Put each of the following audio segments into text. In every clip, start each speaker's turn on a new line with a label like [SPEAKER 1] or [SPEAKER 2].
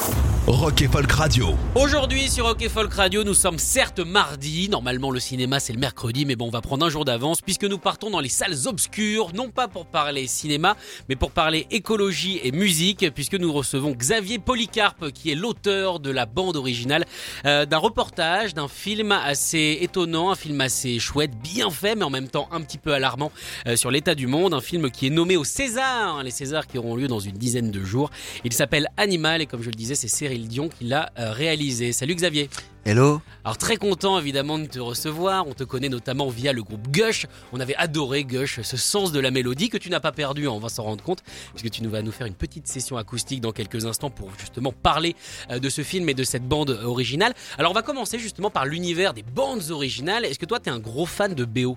[SPEAKER 1] you
[SPEAKER 2] Rock et Folk Radio.
[SPEAKER 3] Aujourd'hui sur Rock et Folk Radio, nous sommes certes mardi. Normalement, le cinéma c'est le mercredi, mais bon, on va prendre un jour d'avance puisque nous partons dans les salles obscures, non pas pour parler cinéma, mais pour parler écologie et musique, puisque nous recevons Xavier Polycarpe, qui est l'auteur de la bande originale euh, d'un reportage, d'un film assez étonnant, un film assez chouette, bien fait, mais en même temps un petit peu alarmant euh, sur l'état du monde. Un film qui est nommé au César, hein, les Césars qui auront lieu dans une dizaine de jours. Il s'appelle Animal et comme je le disais, c'est Dion qui l'a euh, réalisé. Salut Xavier.
[SPEAKER 4] Hello
[SPEAKER 3] Alors très content évidemment de te recevoir, on te connaît notamment via le groupe Gush, on avait adoré Gush, ce sens de la mélodie que tu n'as pas perdu, hein, on va s'en rendre compte, puisque tu nous vas nous faire une petite session acoustique dans quelques instants pour justement parler euh, de ce film et de cette bande originale. Alors on va commencer justement par l'univers des bandes originales, est-ce que toi tu es un gros fan de BO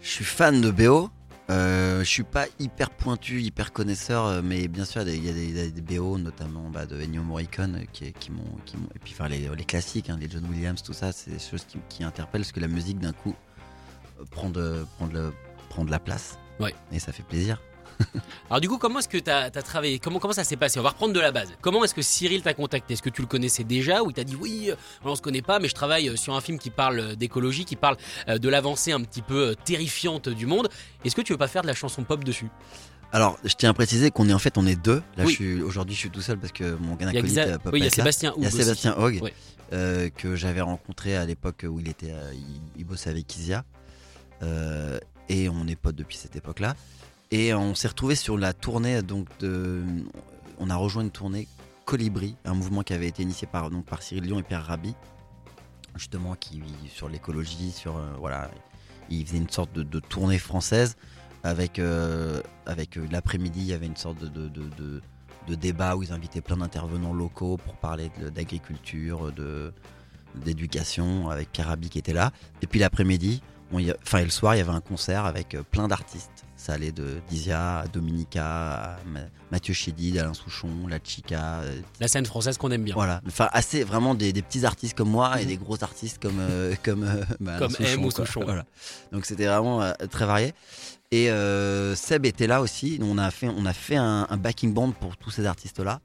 [SPEAKER 4] Je suis fan de BO. Euh, je suis pas hyper pointu, hyper connaisseur, euh, mais bien sûr, il y a des, BO, notamment bah, de Ennio Morricone, euh, qui, qui m'ont. Et puis, enfin, les, les classiques, hein, les John Williams, tout ça, c'est des choses qui, qui interpellent, parce que la musique, d'un coup, euh, prend de, prend, de, prend de la place.
[SPEAKER 3] Ouais.
[SPEAKER 4] Et ça fait plaisir.
[SPEAKER 3] Alors du coup, comment est-ce que tu as, travaillé? Comment, comment ça s'est passé? On va reprendre de la base. Comment est-ce que Cyril t'a contacté? Est-ce que tu le connaissais déjà ou il t'a dit oui, on se connaît pas, mais je travaille euh, sur un film qui parle euh, d'écologie, qui parle euh, de l'avancée un petit peu terrifiante du monde. Est-ce que tu veux pas faire de la chanson pop dessus?
[SPEAKER 4] Alors, je tiens à préciser qu'on est en fait, on est deux. Là,
[SPEAKER 3] Oui.
[SPEAKER 4] je suis aujourd'hui, je suis tout seul parce que mon acolyte peut
[SPEAKER 3] oui, il y
[SPEAKER 4] pas
[SPEAKER 3] a. Sébastien
[SPEAKER 4] Il y a. Sébastien Hogg
[SPEAKER 3] Ouais.
[SPEAKER 4] euh, que j'avais rencontré à l'époque où il était, euh, il, il bossait avec Isia Euh, et on est potes depuis cette époque-là. Et on s'est retrouvé sur la tournée donc de, on a rejoint une tournée Colibri, un mouvement qui avait été initié par donc par Cyril Dion et Pierre Rabhi, justement qui sur l'écologie, sur euh, voilà, il faisait une sorte de, de tournée française avec euh, avec euh, l'après-midi, il y avait une sorte de, de, de- débat où ils invitaient plein d'intervenants locaux pour parler d'agriculture, d'éducation avec Pierre Rabhi qui était là. Et puis l'après-midi, on y a- enfin et le soir, il y avait un concert avec euh, plein d'artistes. Ça allait de Dizia à Dominica, à Ma- Mathieu Chédid, Alain Souchon, La Chica, euh,
[SPEAKER 3] La scène française qu'on aime bien.
[SPEAKER 4] voilà. Enfin, assez vraiment des, des petits artistes comme moi et des gros artistes comme euh, comme euh, bah,
[SPEAKER 3] Comme
[SPEAKER 4] Alain
[SPEAKER 3] M ou. Souchon.
[SPEAKER 4] Voilà. Donc c'était vraiment euh, très varié. Et Seb était là aussi. On a fait on a fait un, un backing band pour tous ces artistes là.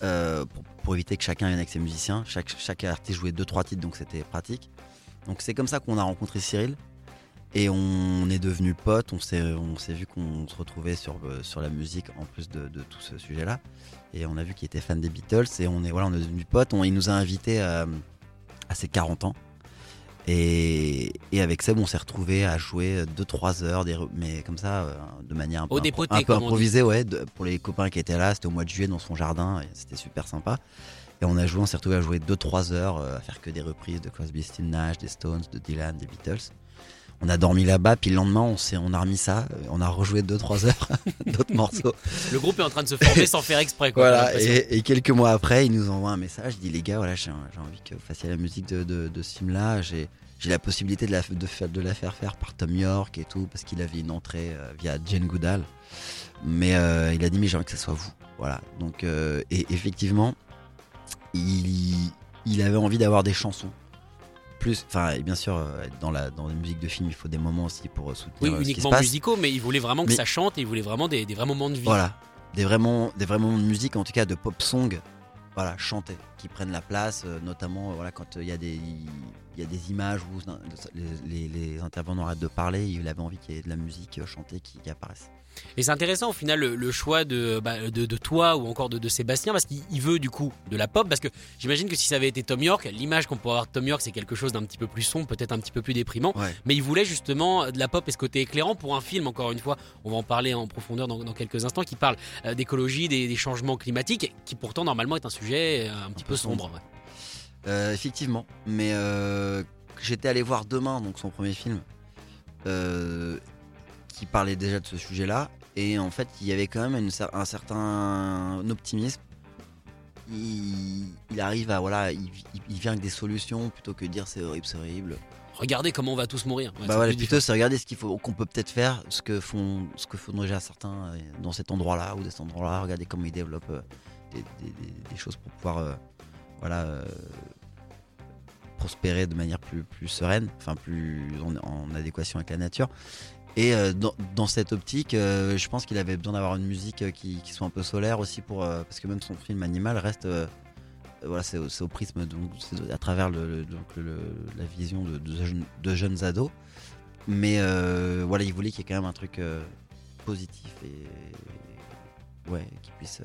[SPEAKER 4] pour, pour éviter que chacun vienne avec ses musiciens. Chaque, chaque artiste jouait deux trois titres, donc c'était pratique. Donc c'est comme ça qu'on a rencontré Cyril. Et on est devenus potes, on s'est, on s'est vu qu'on se retrouvait sur, euh, sur la musique en plus de, de tout ce sujet-là. Et on a vu qu'il était fan des Beatles et on est, voilà, on est devenus potes. On- il nous a invités à, à ses 40 ans. Et, et avec Seb, on s'est retrouvés à jouer 2-3 heures, des mais comme ça, euh, de manière un peu,
[SPEAKER 3] dépoté,
[SPEAKER 4] un improvisée, ouais, de- pour les copains qui étaient là. C'était au mois de juillet dans son jardin et c'était super sympa. Et on a joué, on s'est retrouvés à jouer 2-3 heures, euh, à faire que des reprises de Crosby, Still Nash, des Stones, de Dylan, des Beatles. On a dormi là-bas, puis le lendemain, on, on a remis ça, euh, on a rejoué 2-3 heures d'autres morceaux.
[SPEAKER 3] Le groupe est en train de se former sans faire exprès. Quoi,
[SPEAKER 4] Voilà, et, et quelques mois après, il nous envoie un message, il dit les gars, voilà, j'ai, envie que vous fassiez la musique de, de, de ce film-là, j'ai, la possibilité de la, de, faire- de la faire faire par Tom York et tout, parce qu'il avait une entrée euh, via Jane Goodall. Mais euh, il a dit, mais j'ai envie que ce soit vous. Voilà, donc, euh, et effectivement, il, il avait envie d'avoir des chansons. Plus, enfin, et bien sûr, euh, dans la dans les musiques de film, il faut des moments aussi pour euh, soutenir
[SPEAKER 3] Oui,
[SPEAKER 4] euh, ce qui se
[SPEAKER 3] uniquement
[SPEAKER 4] passe.
[SPEAKER 3] musicaux, mais il voulait vraiment que
[SPEAKER 4] Mais-
[SPEAKER 3] ça chante et il voulait vraiment des, des vrais moments de vie.
[SPEAKER 4] Voilà, des des vrais moments de musique, en tout cas de pop song, voilà, chantés, qui prennent la place, notamment voilà, quand il y, a des- il y a des images où les, les- les intervenants arrêtent de parler, il avait envie qu'il y ait de la musique chantée qui, qui apparaisse.
[SPEAKER 3] Et c'est intéressant au final le, le choix de, bah, de, de toi ou encore de, de Sébastien parce qu'il il veut du coup de la pop parce que j'imagine que si ça avait été Tom York, l'image qu'on pourrait avoir de Tom York c'est quelque chose d'un petit peu plus sombre, peut-être un petit peu plus déprimant.
[SPEAKER 4] Ouais.
[SPEAKER 3] Mais il voulait justement de la pop et ce côté éclairant pour un film, encore une fois, on va en parler en profondeur dans, dans quelques instants, qui parle euh, d'écologie, des, des changements climatiques, qui pourtant normalement est un sujet euh, un petit peu sombre.
[SPEAKER 4] Euh, effectivement, mais euh, j'étais allé voir Demain, donc son premier film, euh, qui parlait déjà de ce sujet-là, Et en fait, il y avait quand même une un certain optimisme. Il, il arrive à voilà, il, vient avec des solutions plutôt que de dire c'est horrible, c'est horrible.
[SPEAKER 3] Regardez comment on va tous mourir. Ouais,
[SPEAKER 4] bah voilà, plutôt c'est regarder ce qu'il faut, qu'on peut peut-être faire, ce que font, ce que font déjà certains euh, dans cet endroit-là ou dans cet endroit-là. Regardez comment ils développent euh, des, des- des- des choses pour pouvoir, euh, voilà, euh, prospérer de manière plus, plus sereine, enfin plus en, en adéquation avec la nature. Et euh, dans, cette optique, euh, je pense qu'il avait besoin d'avoir une musique euh, qui, soit un peu solaire aussi pour, parce que même son film Animal reste, voilà, c'est au, prisme donc à travers donc la vision de, jeunes, ados. Mais voilà, il voulait qu'il y ait quand même un truc positif et ouais, qui puisse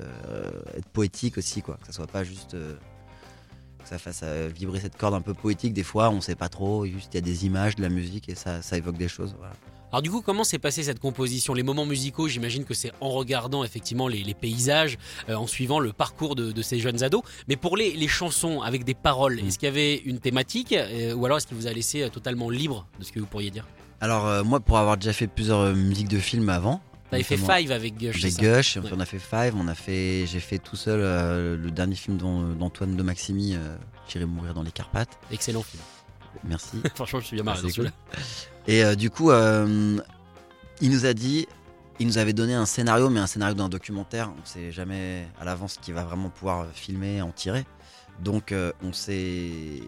[SPEAKER 4] être poétique aussi, quoi. Que ça soit pas juste que ça fasse vibrer cette corde un peu poétique. Des fois, on sait pas trop. Juste, il y a des images, de la musique et ça, évoque des choses.
[SPEAKER 3] Alors du coup, comment s'est passée cette composition? Les moments musicaux, j'imagine que c'est en regardant effectivement les, les paysages, euh, en suivant le parcours de, de ces jeunes ados. Mais pour les, les chansons avec des paroles,
[SPEAKER 4] Mm.
[SPEAKER 3] est-ce qu'il y avait une thématique euh, ou alors est-ce qu'il vous a laissé euh, totalement libre de ce que vous pourriez dire?
[SPEAKER 4] Alors euh, moi, pour avoir déjà fait plusieurs musiques de films avant,
[SPEAKER 3] Vous avez fait Five avec Gush,
[SPEAKER 4] J'ai Gush,
[SPEAKER 3] Ouais.
[SPEAKER 4] on a fait Five, on a fait, j'ai fait tout seul euh, le dernier film d'An- d'Antoine de Maximi, euh, J'irai mourir dans les Carpates.
[SPEAKER 3] Excellent film.
[SPEAKER 4] Merci.
[SPEAKER 3] Franchement, je suis bien marré.
[SPEAKER 4] Et euh, du coup, euh, il nous a dit, il nous avait donné un scénario, mais un scénario d'un documentaire. On sait jamais à l'avance qui va vraiment pouvoir euh, filmer, en tirer. Donc, euh, on s'est.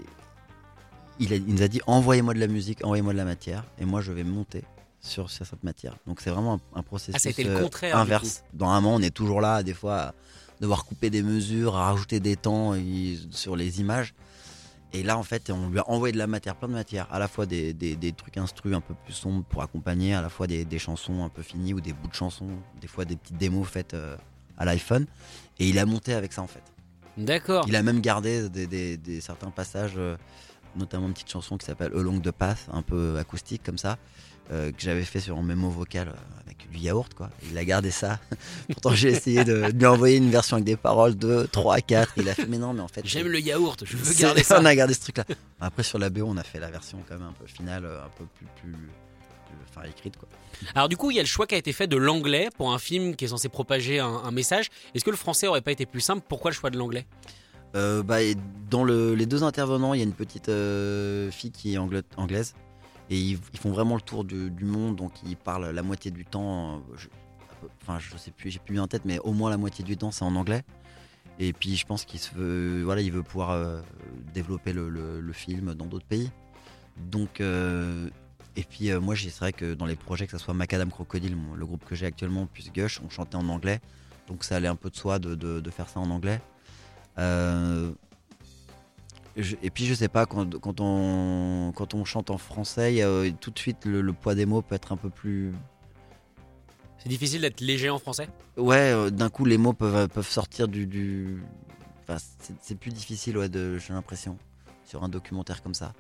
[SPEAKER 4] Il, a- il nous a dit envoyez-moi de la musique, envoyez-moi de la matière, et moi je vais monter sur, sur cette matière. Donc c'est vraiment un, un processus
[SPEAKER 3] Ah, ça a été le
[SPEAKER 4] euh,
[SPEAKER 3] contraire, du
[SPEAKER 4] inverse. Dans un moment, on est toujours là, des fois, à devoir couper des mesures, à rajouter des temps sur les images. Et là, en fait, on lui a envoyé de la matière, plein de matière, à la fois des, des- des trucs instrus un peu plus sombres pour accompagner, à la fois des, des chansons un peu finies ou des bouts de chansons, des fois des petites démos faites euh, à l'iPhone. Et il a monté avec ça, en fait.
[SPEAKER 3] D'accord.
[SPEAKER 4] Il a même gardé des, des- des- certains passages, euh, notamment une petite chanson qui s'appelle Along the Path, un peu acoustique comme ça, euh, que j'avais fait sur un mémo vocal euh, avec du yaourt, quoi. Il a gardé ça. Pourtant, j'ai essayé de, de lui envoyer une version avec des paroles 2, 3, 4. Il a fait, mais non, mais en fait.
[SPEAKER 3] J'aime le yaourt, je veux garder ça.
[SPEAKER 4] On a gardé ce truc-là. Après, sur la BO, on a fait la version quand même un peu finale, euh, un peu plus. plus, Enfin, écrite, quoi.
[SPEAKER 3] Alors du coup, il y a le choix qui a été fait de l'anglais pour un film qui est censé propager un, un message. Est-ce que le français aurait pas été plus simple? Pourquoi le choix de l'anglais?
[SPEAKER 4] Euh, bah, dans le- les deux intervenants, il y a une petite euh, fille qui est angla- anglaise. Et ils, font vraiment le tour du, monde, donc ils parlent la moitié du temps. euh, enfin, je sais plus, j'ai plus en tête, mais au moins la moitié du temps, c'est en anglais. Et puis, je pense qu'il veut, voilà, pouvoir euh, développer le, film dans d'autres pays. Donc, euh, et puis moi, c'est vrai que dans les projets, que ce soit Macadam Crocodile, le groupe que j'ai actuellement, plus Gush, on chantait en anglais. Donc, ça allait un peu de soi de faire ça en anglais. Euh, je- et puis je sais pas quand, quand on quand on chante en français, a, tout de suite le, le poids des mots peut être un peu plus
[SPEAKER 3] C'est difficile d'être léger en français?
[SPEAKER 4] Ouais euh, d'un coup les mots peuvent peuvent sortir du, du... Enfin, c'est- plus difficile ouais de j'ai l'impression sur un documentaire comme ça.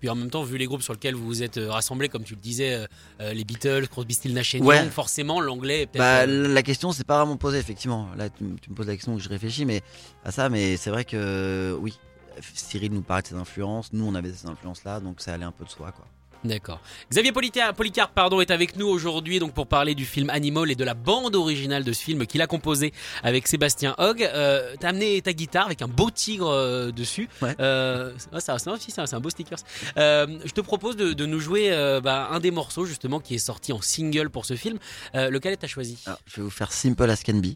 [SPEAKER 3] Puis en même temps, vu les groupes sur lesquels vous vous êtes euh, rassemblés, comme tu le disais, euh, euh, les Beatles, Crosby, Stills, Nash
[SPEAKER 4] Ouais.
[SPEAKER 3] forcément l'anglais.
[SPEAKER 4] Bah,
[SPEAKER 3] euh,
[SPEAKER 4] la question c'est pas vraiment posée effectivement. Là tu, me- tu me poses la question que je réfléchis mais à ça mais c'est vrai que oui Cyril nous parlait de ses influences, nous on avait ces influences là donc ça allait un peu de soi quoi.
[SPEAKER 3] D'accord. Xavier Polycarpe pardon, est avec nous aujourd'hui donc pour parler du film Animal et de la bande originale de ce film qu'il a composé avec Sébastien Hogg. Euh, T'as amené ta guitare avec un beau tigre euh, dessus.
[SPEAKER 4] Ouais.
[SPEAKER 3] Euh, ça, c'est un, beau sticker. Euh, je te propose de, de nous jouer bah, un des morceaux justement qui est sorti en single pour ce film. Lequel t'as choisi?
[SPEAKER 4] Je vais vous faire Simple as Can Be.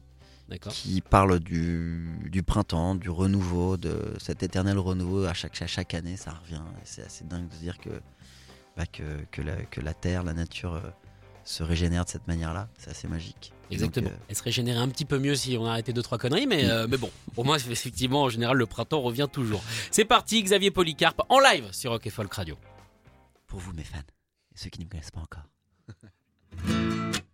[SPEAKER 4] Qui parle du, du printemps, du renouveau, de cet éternel renouveau. À chaque, à chaque année, ça revient. C'est assez dingue de se dire que, bah, que, que, la, que la terre, la nature euh, se régénère de cette manière-là. C'est assez magique.
[SPEAKER 3] Exactement.
[SPEAKER 4] donc, euh,
[SPEAKER 3] Elle se régénérait un petit peu mieux si on arrêtait deux trois conneries, mais, euh, mais bon, pour moi effectivement en général le printemps revient toujours. C'est parti, Xavier Polycarpe en live sur Rock et Folk Radio.
[SPEAKER 4] pour vous, mes fans, et ceux qui ne me connaissent pas encore.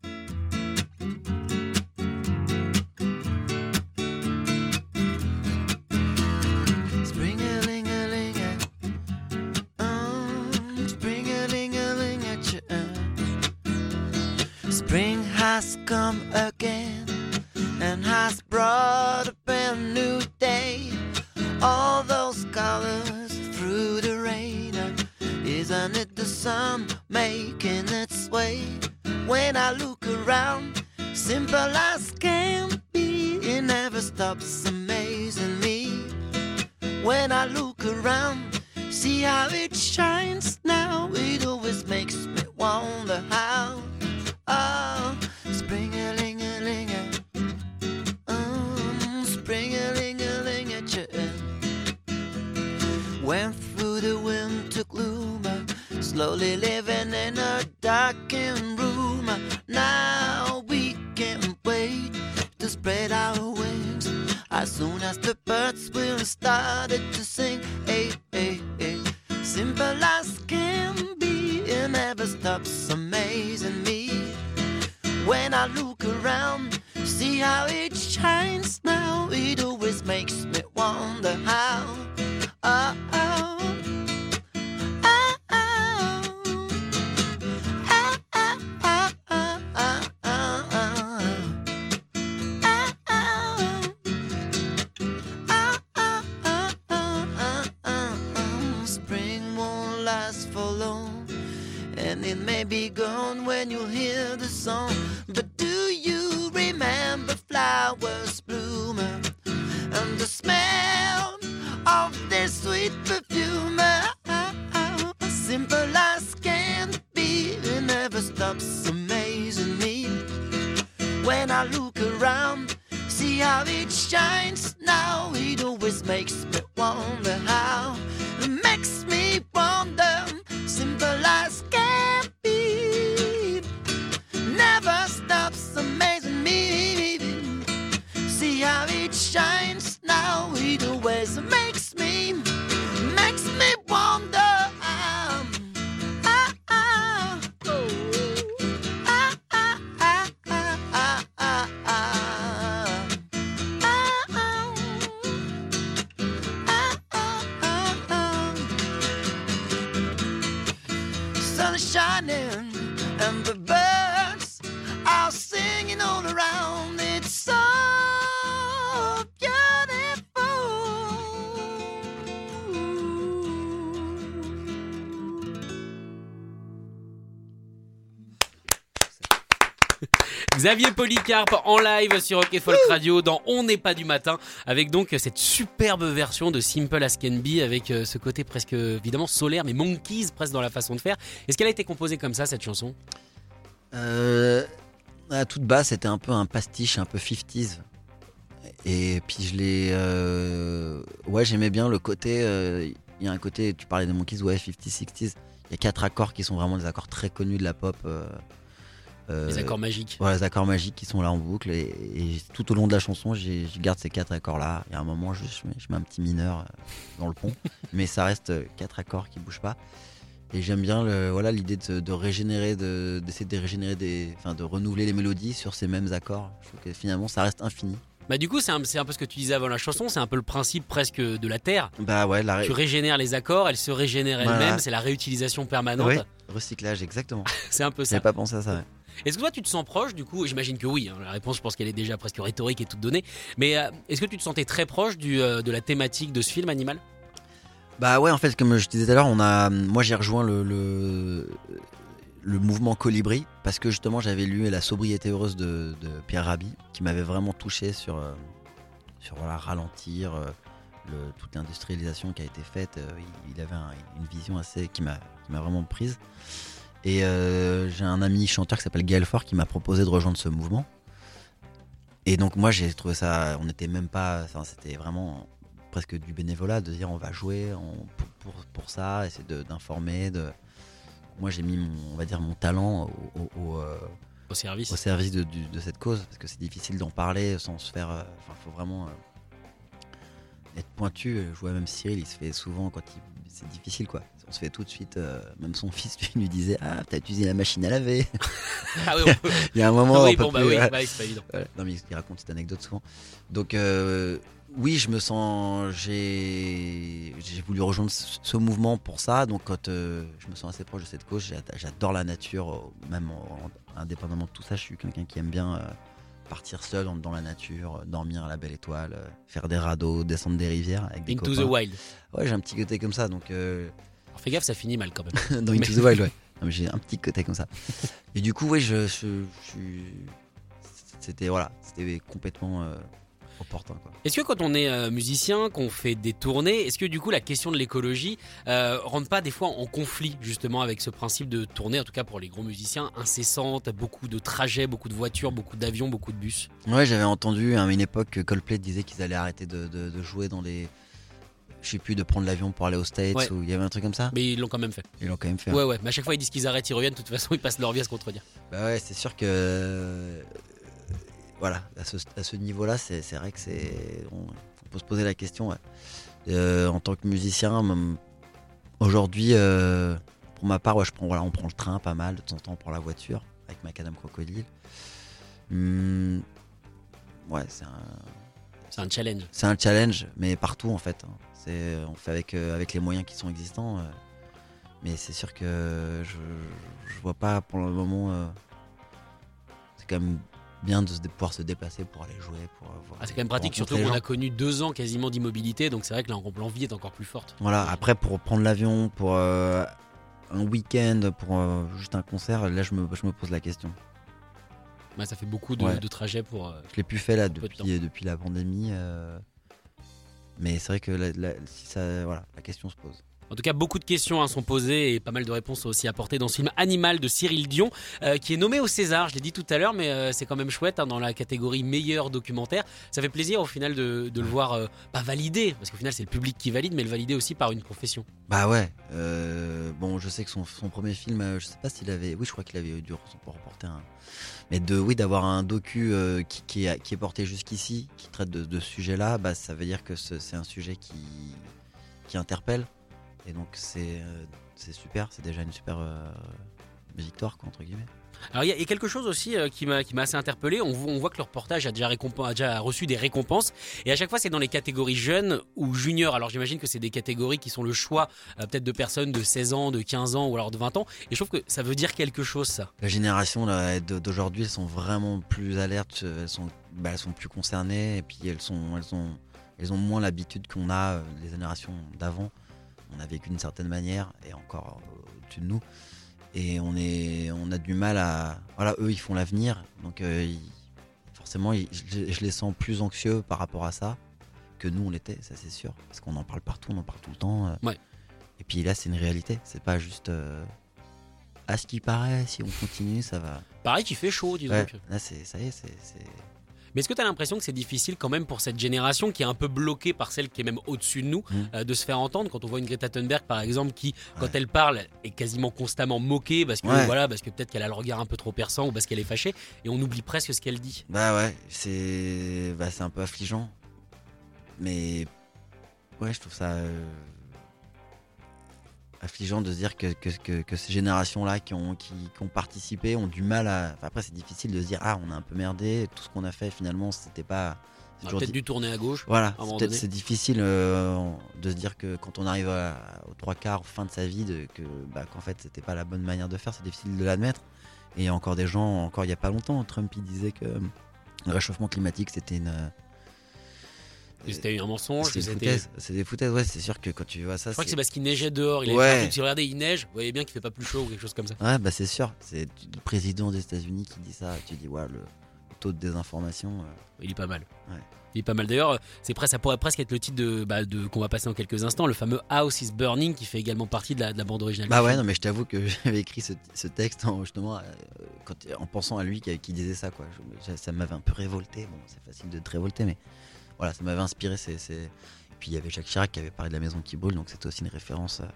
[SPEAKER 4] has come again and has brought a brand new day. All those colors through the rain. Isn't it the sun making its way? When I look around, Simple as can be, it never stops amazing me. When I look around, see how it shines now, it always makes me wonder how. As the birds will start to sing. Hey, hey, hey. Simple as can be, it never stops amazing me. When I look around, see how it the smell and the
[SPEAKER 3] Xavier Polycarpe en live sur et Folk Radio dans On n'est pas du matin avec donc cette superbe version de Simple as Can Be avec euh, ce côté presque évidemment solaire mais monkeys presque dans la façon de faire. Est-ce qu'elle a été composée comme ça cette chanson?
[SPEAKER 4] Euh, à toute base, c'était un peu un pastiche, un peu 50s. Et puis je l'ai. euh, Ouais, j'aimais bien le côté. Il y a un côté, tu parlais des Monkeys, ouais, 50s, 60s. Il y a quatre accords qui sont vraiment des accords très connus de la pop. Euh,
[SPEAKER 3] Les accords magiques.
[SPEAKER 4] Voilà, les accords magiques qui sont là en boucle. Et, et tout au long de la chanson, je garde ces quatre accords-là. Il y a un moment, je, je mets, je mets un petit mineur euh, dans le pont. mais ça reste euh, quatre accords qui bougent pas. Et j'aime bien le, voilà l'idée de, de régénérer, de- d'essayer de, régénérer des, enfin de renouveler les mélodies sur ces mêmes accords. Je trouve que finalement, ça reste infini.
[SPEAKER 3] Bah du coup c'est un, peu ce que tu disais avant la chanson, c'est un peu le principe presque de la Terre.
[SPEAKER 4] Bah ouais, la ré-
[SPEAKER 3] Tu régénères les accords, elle se régénère elle-même,
[SPEAKER 4] Voilà.
[SPEAKER 3] c'est la réutilisation permanente.
[SPEAKER 4] Recyclage, exactement.
[SPEAKER 3] C'est un peu ça.
[SPEAKER 4] J'avais pas pensé à ça. ouais.
[SPEAKER 3] Est-ce que toi tu te sens proche du coup? J'imagine que oui, hein, la réponse je pense qu'elle est déjà presque rhétorique et toute donnée. Mais euh, est-ce que tu te sentais très proche du, euh, de la thématique de ce film Animal?
[SPEAKER 4] Bah ouais, en fait, comme je disais tout à l'heure, on a, moi j'ai rejoint le, le, mouvement Colibri parce que justement j'avais lu La sobriété heureuse de, Pierre Rabhi qui m'avait vraiment touché sur, euh, sur voilà, ralentir le- toute l'industrialisation qui a été faite. Il, avait un- une vision assez qui m'a vraiment prise. Et euh, j'ai un ami chanteur qui s'appelle Gaël Fort qui m'a proposé de rejoindre ce mouvement. Et donc moi j'ai trouvé ça, on n'était même pas, enfin, c'était vraiment presque du bénévolat de dire on va jouer on- pour, pour, pour ça, essayer d'informer. De, Moi j'ai mis mon, on va dire mon talent au, au- au, euh,
[SPEAKER 3] au service
[SPEAKER 4] au service de, cette cause parce que c'est difficile d'en parler sans se faire. euh, Enfin, faut vraiment euh, être pointu. Je vois même Cyril, il se fait souvent quand il. C'est difficile quoi. On se fait tout de suite. euh, même son fils lui, disait Ah, t'as utilisé la machine à laver.
[SPEAKER 3] Ah oui, on peut-
[SPEAKER 4] il y a un moment.
[SPEAKER 3] Ah oui,
[SPEAKER 4] on peut
[SPEAKER 3] bon bah
[SPEAKER 4] plus,
[SPEAKER 3] oui,
[SPEAKER 4] voilà.
[SPEAKER 3] bah oui, c'est pas évident.
[SPEAKER 4] Voilà. Non mais il raconte cette anecdote souvent. Donc euh, oui, je me sens, j'ai, voulu rejoindre ce, mouvement pour ça. Donc quand euh, je me sens assez proche de cette cause, j'a- j'adore la nature, même en- en- indépendamment de tout ça, je suis quelqu'un qui aime bien partir seul dans, dans la nature, euh, dormir à la belle étoile, euh, faire des radeaux, descendre des rivières avec des
[SPEAKER 3] Into the
[SPEAKER 4] copains.
[SPEAKER 3] Wild.
[SPEAKER 4] Ouais, j'ai un petit côté comme ça, donc. euh,
[SPEAKER 3] Alors, fais gaffe, ça finit mal quand même.
[SPEAKER 4] dans Into the Wild, ouais. J'ai un petit côté comme ça. Et du coup, oui, je, je, je suis- c'était voilà, c'était complètement euh, opportun.
[SPEAKER 3] Est-ce que quand on est euh, musicien, qu'on fait des tournées, est-ce que du coup la question de l'écologie euh, rentre pas des fois en conflit justement avec ce principe de tournée, en tout cas pour les gros musiciens, incessante, beaucoup de trajets, beaucoup de voitures, beaucoup d'avions, beaucoup de bus?
[SPEAKER 4] Ouais, j'avais entendu à une époque que Coldplay disait qu'ils allaient arrêter de, de- de jouer dans les. Je sais plus, de prendre l'avion pour aller aux States
[SPEAKER 3] Ouais.
[SPEAKER 4] ou il y avait un truc comme ça?
[SPEAKER 3] Mais ils l'ont quand même fait.
[SPEAKER 4] Ils l'ont quand même fait.
[SPEAKER 3] Ouais, ouais, mais à chaque fois ils disent qu'ils arrêtent, ils reviennent, de toute façon ils passent leur vie à se contredire.
[SPEAKER 4] Bah ouais, c'est sûr que. Voilà, à ce, à ce niveau-là, c'est c'est vrai que c'est. On, on peut se poser la question. ouais. Euh, en tant que musicien, aujourd'hui, euh, pour ma part, ouais, je prends, voilà, on prend le train pas mal, de temps en temps on prend la voiture avec Macadam Crocodile. Hum, ouais, c'est un,
[SPEAKER 3] C'est un challenge.
[SPEAKER 4] c'est un challenge, mais partout en fait. hein. C'est, on fait avec, euh, avec les moyens qui sont existants. mais c'est sûr que je, je vois pas pour le moment. c'est quand même bien de se, de pouvoir se déplacer pour aller jouer. Pour, euh, voir-
[SPEAKER 3] Ah, c'est quand même
[SPEAKER 4] pour
[SPEAKER 3] pratique, surtout qu'on a connu deux ans quasiment d'immobilité, donc c'est vrai que l'envie est encore plus forte.
[SPEAKER 4] Voilà, après pour prendre l'avion, pour euh, un week-end, pour euh, juste un concert, là je me, je me pose la question.
[SPEAKER 3] Ouais, ça fait beaucoup de,
[SPEAKER 4] Ouais.
[SPEAKER 3] de trajets pour. euh,
[SPEAKER 4] Je l'ai plus fait là depuis, depuis la pandémie. euh, mais c'est vrai que la, la- si ça, voilà, la question se pose.
[SPEAKER 3] En tout cas, beaucoup de questions hein, sont posées et pas mal de réponses aussi apportées dans ce film Animal de Cyril Dion, euh, qui est nommé au César. Je l'ai dit tout à l'heure, mais euh, c'est quand même chouette hein, dans la catégorie meilleur documentaire. Ça fait plaisir au final de, le voir euh, pas validé, parce qu'au final c'est le public qui valide, mais le valider aussi par une profession.
[SPEAKER 4] Bah ouais. bon, je sais que son, premier film, je sais pas s'il avait. Oui, je crois qu'il avait dû reporter un. Mais de oui, d'avoir un docu qui, est, porté jusqu'ici, qui traite de, ce sujet-là, bah ça veut dire que ce- c'est un sujet qui qui interpelle. Et donc c'est euh, c'est super. C'est déjà une super euh, victoire, quoi, entre guillemets.
[SPEAKER 3] Alors il y, a- il y a quelque chose aussi euh, qui m'a assez interpellé. On, voit- on voit que le reportage a déjà, récompen- a déjà reçu des récompenses et à chaque fois c'est dans les catégories jeunes ou juniors. Alors j'imagine que c'est des catégories qui sont le choix euh, peut-être de personnes de 16 ans, de 15 ans ou alors de 20 ans. Et je trouve que ça veut dire quelque chose ça.
[SPEAKER 4] La génération d'aujourd'hui, elles sont vraiment plus alertes, elles sont, bah, elles sont plus concernées, et puis elles, sont, elles, ont, elles ont moins l'habitude qu'on a, euh, les générations d'avant. On a vécu d'une certaine manière, et encore euh, au-dessus de nous. Et on, est, on a du mal à. Voilà, eux, ils font l'avenir, donc euh, ils- forcément, ils- je, je les sens plus anxieux par rapport à ça que nous, on l'était, ça c'est sûr. Parce qu'on en parle partout, on en parle tout le temps. euh.
[SPEAKER 3] Ouais.
[SPEAKER 4] Et puis là, c'est une réalité, c'est pas juste. euh, à ce qui paraît, si on continue, ça va.
[SPEAKER 3] Pareil qu'il fait chaud, dis
[SPEAKER 4] Ouais,
[SPEAKER 3] donc.
[SPEAKER 4] là, ça y est, c'est-
[SPEAKER 3] Mais est-ce que tu as l'impression que c'est difficile quand même pour cette génération qui est un peu bloquée par celle qui est même au-dessus de nous
[SPEAKER 4] Mm.
[SPEAKER 3] euh, de se faire entendre quand on voit une Greta Thunberg par exemple qui quand
[SPEAKER 4] Ouais.
[SPEAKER 3] elle parle est quasiment constamment moquée parce que
[SPEAKER 4] Ouais.
[SPEAKER 3] voilà parce que peut-être qu'elle a le regard un peu trop perçant ou parce qu'elle est fâchée et on oublie presque ce qu'elle dit.
[SPEAKER 4] Bah ouais, c'est, bah, c'est un peu affligeant. Mais ouais, je trouve ça euh, affligeant de se dire que, que, que, que ces générations-là qui ont, qui, qui ont participé ont du mal à. enfin, après, c'est difficile de se dire ah, on a un peu merdé, tout ce qu'on a fait finalement, c'était pas.
[SPEAKER 3] On a peut-être
[SPEAKER 4] di-
[SPEAKER 3] dû tourner à gauche.
[SPEAKER 4] Voilà, c'est peut-être- difficile euh, de se dire que quand on arrive à- aux trois quarts, fin de sa vie, de, que bah, qu'en fait c'était pas la bonne manière de faire, c'est difficile de l'admettre. Et il y a encore des gens, encore il y a pas longtemps, Trump il disait que euh, le réchauffement climatique c'était une.
[SPEAKER 3] C'était un mensonge.
[SPEAKER 4] c'est des foutaises. C'est des foutaises, ouais, c'est sûr que quand tu vois ça.
[SPEAKER 3] Je crois que
[SPEAKER 4] c'est-
[SPEAKER 3] parce qu'il neigeait dehors. Il
[SPEAKER 4] Ouais.
[SPEAKER 3] si regardez, il neige. Vous voyez bien qu'il fait pas plus chaud ou quelque chose comme ça.
[SPEAKER 4] Ouais, bah c'est sûr. C'est le président des États-Unis qui dit ça. Tu dis, ouais, le taux de désinformation. euh,
[SPEAKER 3] Il est pas mal.
[SPEAKER 4] Ouais.
[SPEAKER 3] Il est pas mal. D'ailleurs, c'est presque, ça pourrait presque être le titre de, bah, de qu'on va passer dans quelques instants, le fameux House is Burning qui fait également partie de la, de la bande originale.
[SPEAKER 4] Bah ouais, non, mais je t'avoue que j'avais écrit ce, ce texte en, justement euh, quand, en pensant à lui qui, qui disait ça, quoi. Je- ça m'avait un peu révolté. Bon, c'est facile de te révolter, mais voilà, ça m'avait inspiré. C'est, c'est- Et puis il y avait Jacques Chirac qui avait parlé de la maison qui brûle, donc c'était aussi une référence à,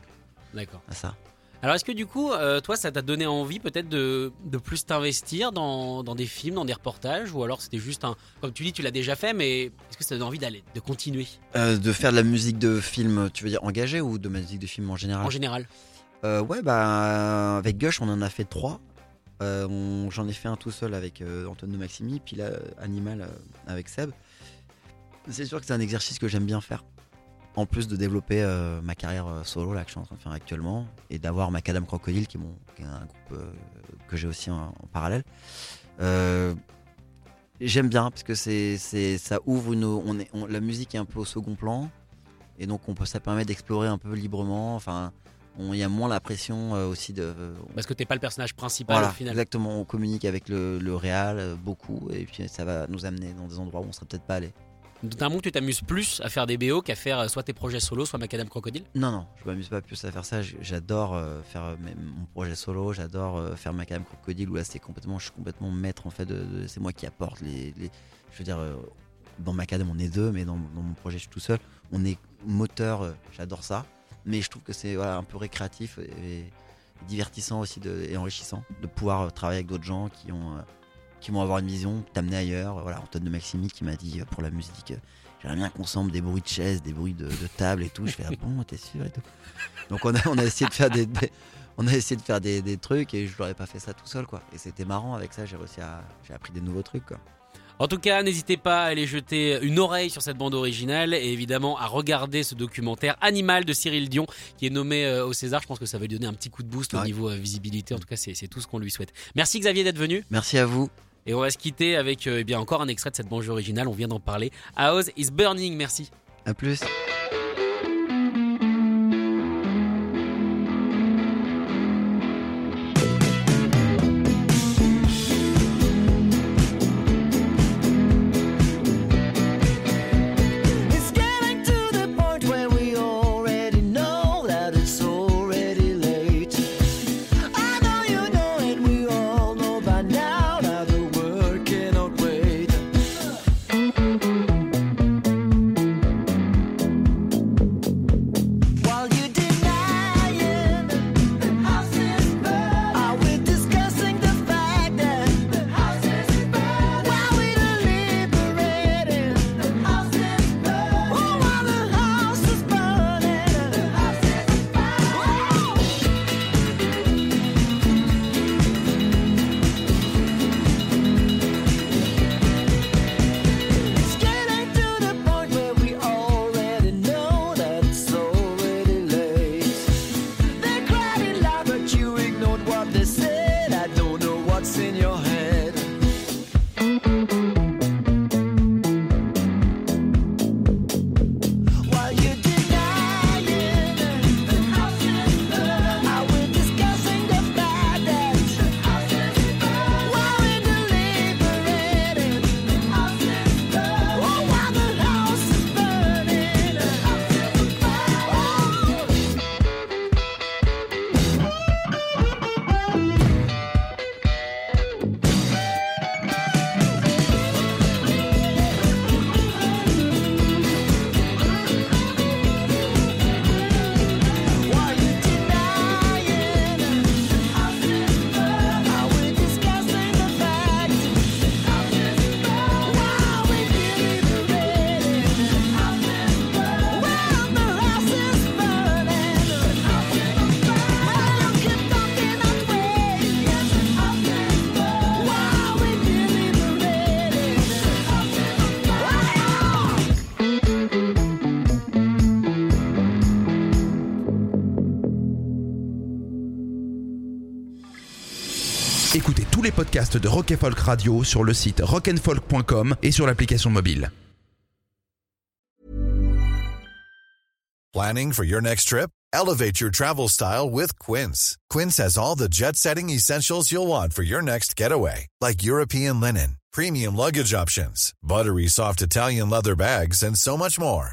[SPEAKER 3] D'accord.
[SPEAKER 4] à ça.
[SPEAKER 3] Alors, est-ce que du coup, euh, toi, ça t'a donné envie peut-être de, de plus t'investir dans, dans des films, dans des reportages, ou alors c'était juste un, comme tu dis, tu l'as déjà fait, mais est-ce que ça t'a donné envie d'aller, de continuer?
[SPEAKER 4] Euh, de faire de la musique de film, tu veux dire engagée ou de musique de film en général?
[SPEAKER 3] En général
[SPEAKER 4] Euh, ouais, bah, avec Gush, on en a fait trois. Euh, on- J'en ai fait un tout seul avec euh, Antoine de Maximi, puis là, euh, Animal euh, avec Seb. C'est sûr que c'est un exercice que j'aime bien faire. En plus de développer euh, ma carrière euh, solo là, que je suis en train de faire actuellement, et d'avoir Macadam Crocodile, qui est, mon, qui est un groupe euh, que j'ai aussi en, en parallèle. Euh, J'aime bien parce que c'est, c'est, ça ouvre une. On est, on- la musique est un peu au second plan, et donc on peut, ça permet d'explorer un peu librement. Enfin,
[SPEAKER 5] Il y a moins la pression euh, aussi de.
[SPEAKER 3] Parce que t'es pas le personnage principal
[SPEAKER 5] Voilà,
[SPEAKER 3] au final.
[SPEAKER 5] exactement. On communique avec le, le réal euh, beaucoup et puis ça va nous amener dans des endroits où on serait peut-être pas allé.
[SPEAKER 3] Notamment que tu t'amuses plus à faire des BO qu'à faire euh, soit tes projets solo, soit Macadam Crocodile.
[SPEAKER 5] Non, non, je m'amuse pas plus à faire ça. J'adore euh, faire euh, mon projet solo. J'adore faire Macadam Crocodile où là c'est complètement, je suis complètement maître en fait. C'est moi qui apporte les, je veux dire, dans Macadam on est deux, mais dans, mon projet je suis tout seul. On est moteur. J'adore ça, mais je trouve que c'est voilà un peu récréatif et, divertissant aussi et enrichissant de pouvoir travailler avec d'autres gens qui ont qui vont avoir une vision, t'amener ailleurs. Voilà, Antoine de Maximi qui m'a dit euh, pour la musique, euh, j'aimerais bien qu'on semble des bruits de chaises, des bruits de, de table et tout. Je fais ah bon, t'es sûr et tout. Donc on a, on a essayé de faire des, des- on a essayé de faire des, des trucs et je n'aurais pas fait ça tout seul quoi. Et c'était marrant avec ça, j'ai réussi à, j'ai appris des nouveaux trucs quoi.
[SPEAKER 3] En tout cas, n'hésitez pas à aller jeter une oreille sur cette bande originale et évidemment à regarder ce documentaire Animal de Cyril Dion qui est nommé euh, au César. Je pense que ça va lui donner un petit coup de boost au niveau visibilité. En tout cas, c'est c'est tout ce qu'on lui souhaite. Merci Xavier d'être venu
[SPEAKER 5] Merci à vous.
[SPEAKER 3] Et on va se quitter avec euh, eh bien encore un extrait de cette bande originale. On vient d'en parler. House is Burning. Merci.
[SPEAKER 5] À plus.
[SPEAKER 2] Écoutez tous les podcasts de Rock Folk Radio sur le site rockandfolk.com et sur l'application mobile.
[SPEAKER 6] Planning for your next trip? Elevate your travel style with Quince. Quince has all the jet setting essentials you'll want for your next getaway, like European linen, premium luggage options, buttery soft Italian leather bags, and so much more.